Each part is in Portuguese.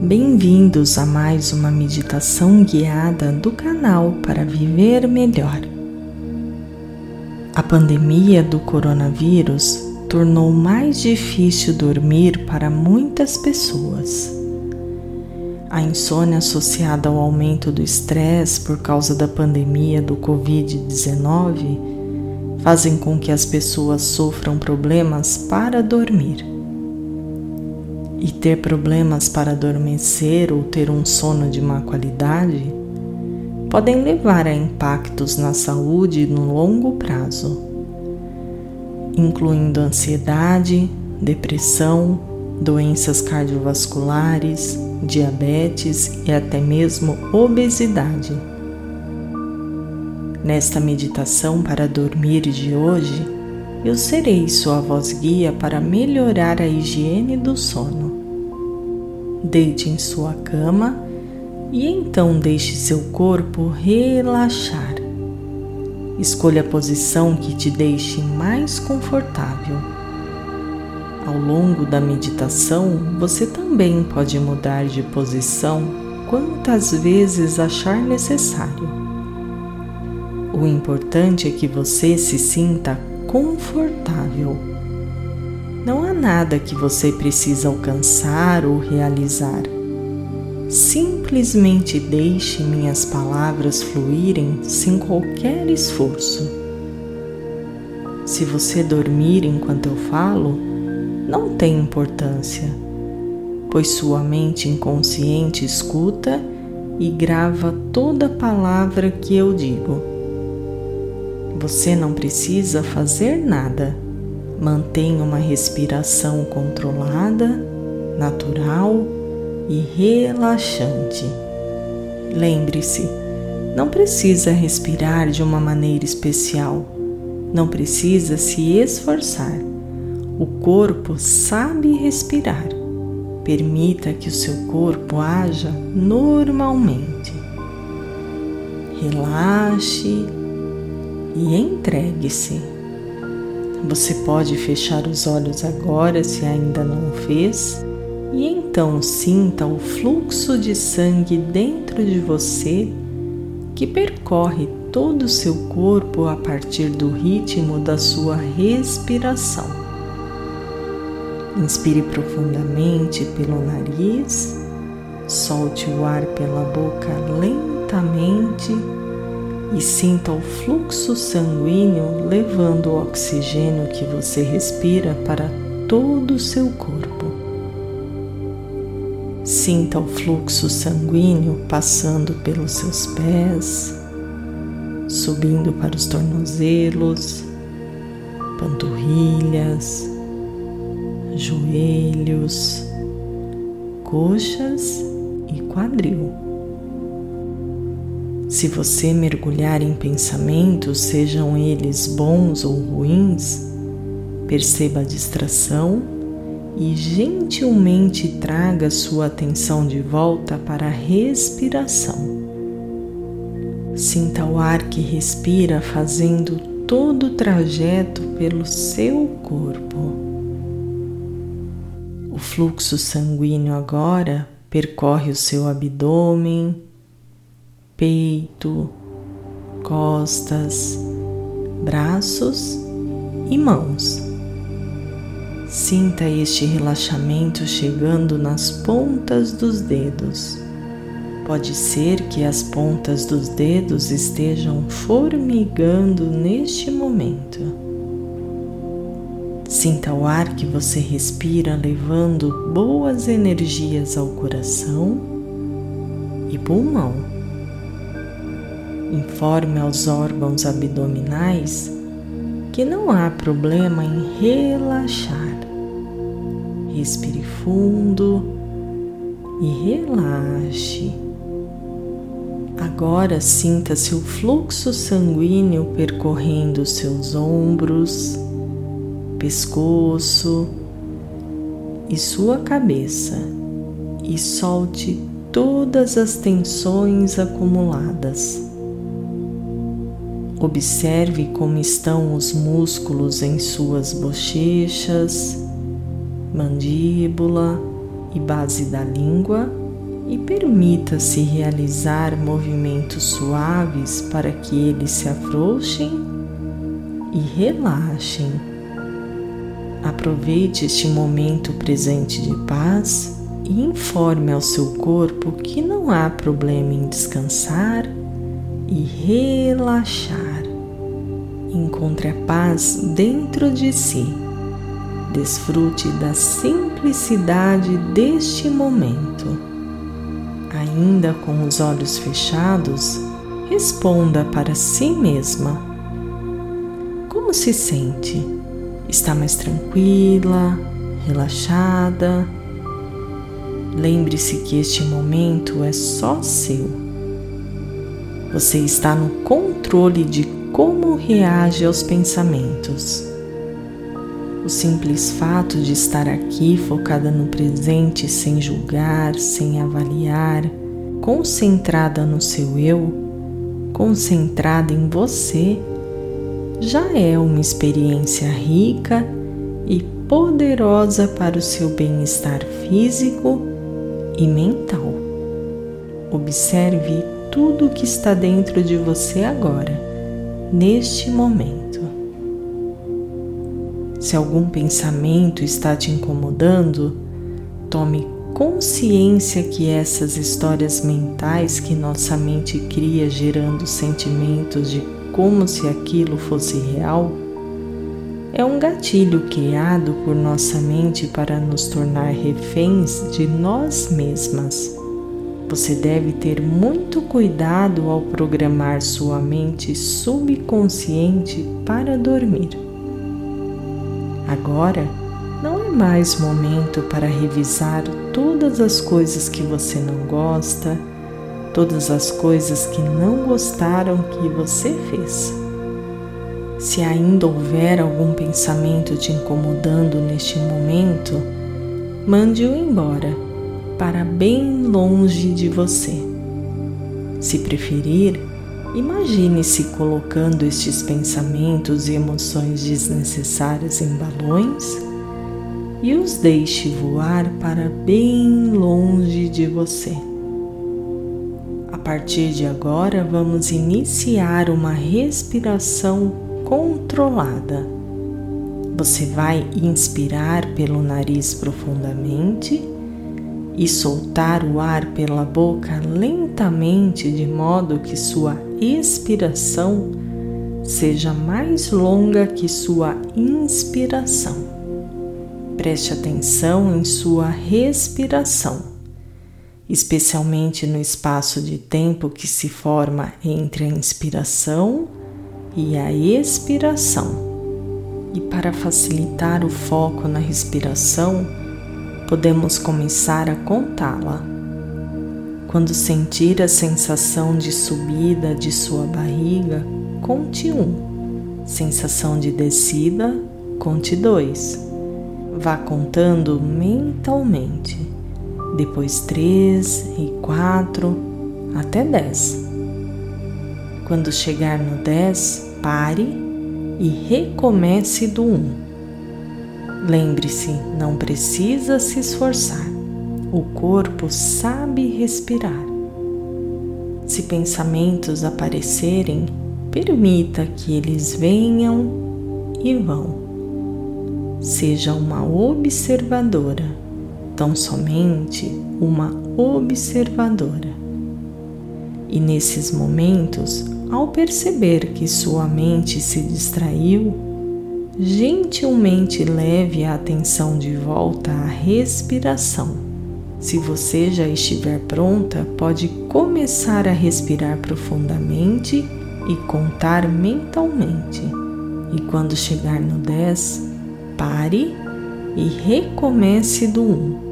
Bem-vindos a mais uma meditação guiada do canal para viver melhor. A pandemia do coronavírus tornou mais difícil dormir para muitas pessoas. A insônia associada ao aumento do estresse por causa da pandemia do Covid-19 fazem com que as pessoas sofram problemas para dormir e ter problemas para adormecer ou ter um sono de má qualidade podem levar a impactos na saúde no longo prazo, incluindo ansiedade, depressão, doenças cardiovasculares, diabetes e até mesmo obesidade. Nesta meditação para dormir de hoje, eu serei sua voz guia para melhorar a higiene do sono. Deite em sua cama e então deixe seu corpo relaxar. Escolha a posição que te deixe mais confortável. Ao longo da meditação, você também pode mudar de posição quantas vezes achar necessário. O importante é que você se sinta confortável. Não há nada que você precisa alcançar ou realizar. Simplesmente deixe minhas palavras fluírem sem qualquer esforço. Se você dormir enquanto eu falo, não tem importância, pois sua mente inconsciente escuta e grava toda palavra que eu digo. Você não precisa fazer nada. Mantenha uma respiração controlada, natural e relaxante. Lembre-se, não precisa respirar de uma maneira especial. Não precisa se esforçar. O corpo sabe respirar. Permita que o seu corpo haja normalmente. Relaxe e entregue-se. Você pode fechar os olhos agora se ainda não fez e então sinta o fluxo de sangue dentro de você que percorre todo o seu corpo a partir do ritmo da sua respiração. Inspire profundamente pelo nariz, solte o ar pela boca lentamente e sinta o fluxo sanguíneo levando o oxigênio que você respira para todo o seu corpo. Sinta o fluxo sanguíneo passando pelos seus pés, subindo para os tornozelos, panturrilhas, joelhos, coxas e quadril. Se você mergulhar em pensamentos, sejam eles bons ou ruins, perceba a distração e gentilmente traga sua atenção de volta para a respiração. Sinta o ar que respira fazendo todo o trajeto pelo seu corpo. O fluxo sanguíneo agora percorre o seu abdômen, peito, costas, braços e mãos. Sinta este relaxamento chegando nas pontas dos dedos. Pode ser que as pontas dos dedos estejam formigando neste momento. Sinta o ar que você respira levando boas energias ao coração e pulmão informe aos órgãos abdominais que não há problema em relaxar. Respire fundo e relaxe. Agora sinta-se o fluxo sanguíneo percorrendo seus ombros, pescoço e sua cabeça e solte todas as tensões acumuladas. Observe como estão os músculos em suas bochechas, mandíbula e base da língua e permita-se realizar movimentos suaves para que eles se afrouxem e relaxem. Aproveite este momento presente de paz e informe ao seu corpo que não há problema em descansar e relaxar. Encontre a paz dentro de si. Desfrute da simplicidade deste momento. Ainda com os olhos fechados, responda para si mesma: Como se sente? Está mais tranquila, relaxada? Lembre-se que este momento é só seu. Você está no controle de como reage aos pensamentos. O simples fato de estar aqui focada no presente, sem julgar, sem avaliar, concentrada no seu eu, concentrada em você, já é uma experiência rica e poderosa para o seu bem-estar físico e mental. Observe tudo o que está dentro de você agora, neste momento. Se algum pensamento está te incomodando, tome consciência que essas histórias mentais que nossa mente cria gerando sentimentos de como se aquilo fosse real é um gatilho criado por nossa mente para nos tornar reféns de nós mesmas. Você deve ter muito cuidado ao programar sua mente subconsciente para dormir. Agora não é mais momento para revisar todas as coisas que você não gosta, todas as coisas que não gostaram que você fez. Se ainda houver algum pensamento te incomodando neste momento, mande-o embora para bem longe de você. Se preferir, Imagine-se colocando estes pensamentos e emoções desnecessárias em balões e os deixe voar para bem longe de você. A partir de agora, vamos iniciar uma respiração controlada. Você vai inspirar pelo nariz profundamente e soltar o ar pela boca lentamente, de modo que sua expiração seja mais longa que sua inspiração. Preste atenção em sua respiração, especialmente no espaço de tempo que se forma entre a inspiração e a expiração. E para facilitar o foco na respiração, podemos começar a contá-la. Quando sentir a sensação de subida de sua barriga, conte um. Sensação de descida, conte dois. Vá contando mentalmente, depois três e quatro até dez. Quando chegar no dez, pare e recomece do um. Lembre-se, não precisa se esforçar. O corpo sabe respirar. Se pensamentos aparecerem, permita que eles venham e vão. Seja uma observadora, tão somente uma observadora. E nesses momentos, ao perceber que sua mente se distraiu, gentilmente leve a atenção de volta à respiração. Se você já estiver pronta, pode começar a respirar profundamente e contar mentalmente. E quando chegar no 10, pare e recomece do 1.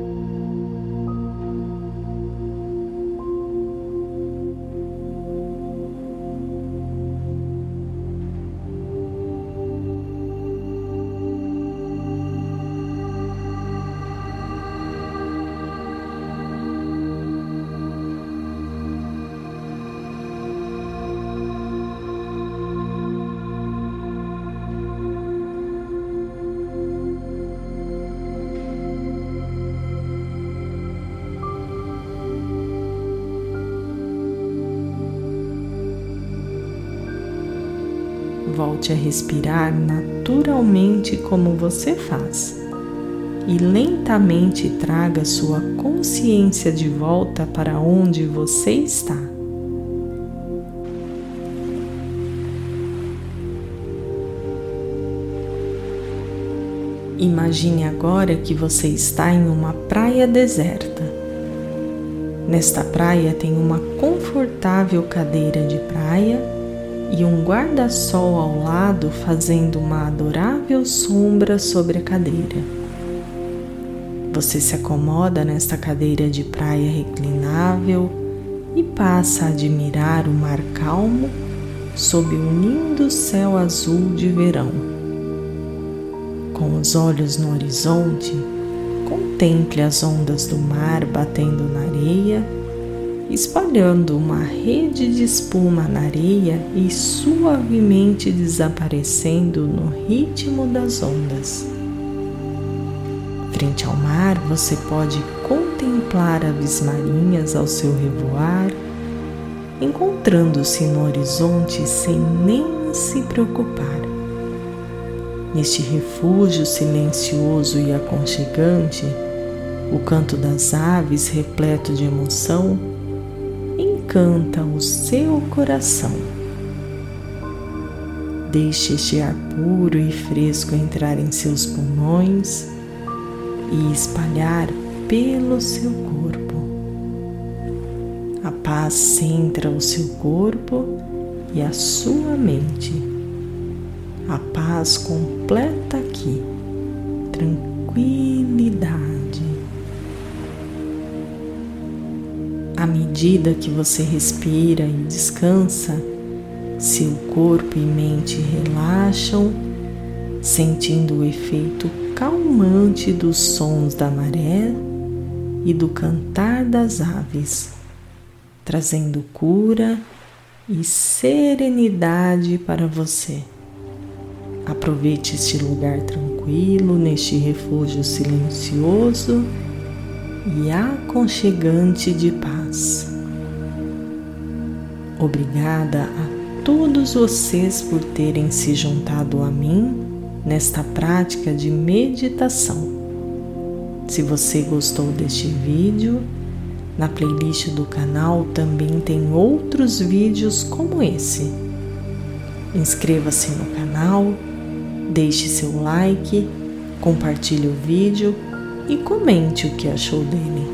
Volte a respirar naturalmente como você faz e lentamente traga sua consciência de volta para onde você está. Imagine agora que você está em uma praia deserta. Nesta praia tem uma confortável cadeira de praia e um guarda-sol ao lado fazendo uma adorável sombra sobre a cadeira. Você se acomoda nesta cadeira de praia reclinável e passa a admirar o mar calmo sob o lindo céu azul de verão com os olhos no horizonte, contemple as ondas do mar batendo na areia, espalhando uma rede de espuma na areia e suavemente desaparecendo no ritmo das ondas. Frente ao mar, você pode contemplar aves marinhas ao seu revoar, encontrando-se no horizonte sem nem se preocupar. Neste refúgio silencioso e aconchegante, o canto das aves, repleto de emoção, encanta o seu coração. Deixe este ar puro e fresco entrar em seus pulmões e espalhar pelo seu corpo. A paz centra o seu corpo e a sua mente a paz completa aqui, tranquilidade. À medida que você respira e descansa, seu corpo e mente relaxam, sentindo o efeito calmante dos sons da maré e do cantar das aves, trazendo cura e serenidade para você. Aproveite este lugar tranquilo, neste refúgio silencioso e aconchegante de paz. Obrigada a todos vocês por terem se juntado a mim nesta prática de meditação. Se você gostou deste vídeo, na playlist do canal também tem outros vídeos como esse. Inscreva-se no canal Deixe seu like, compartilhe o vídeo e comente o que achou dele.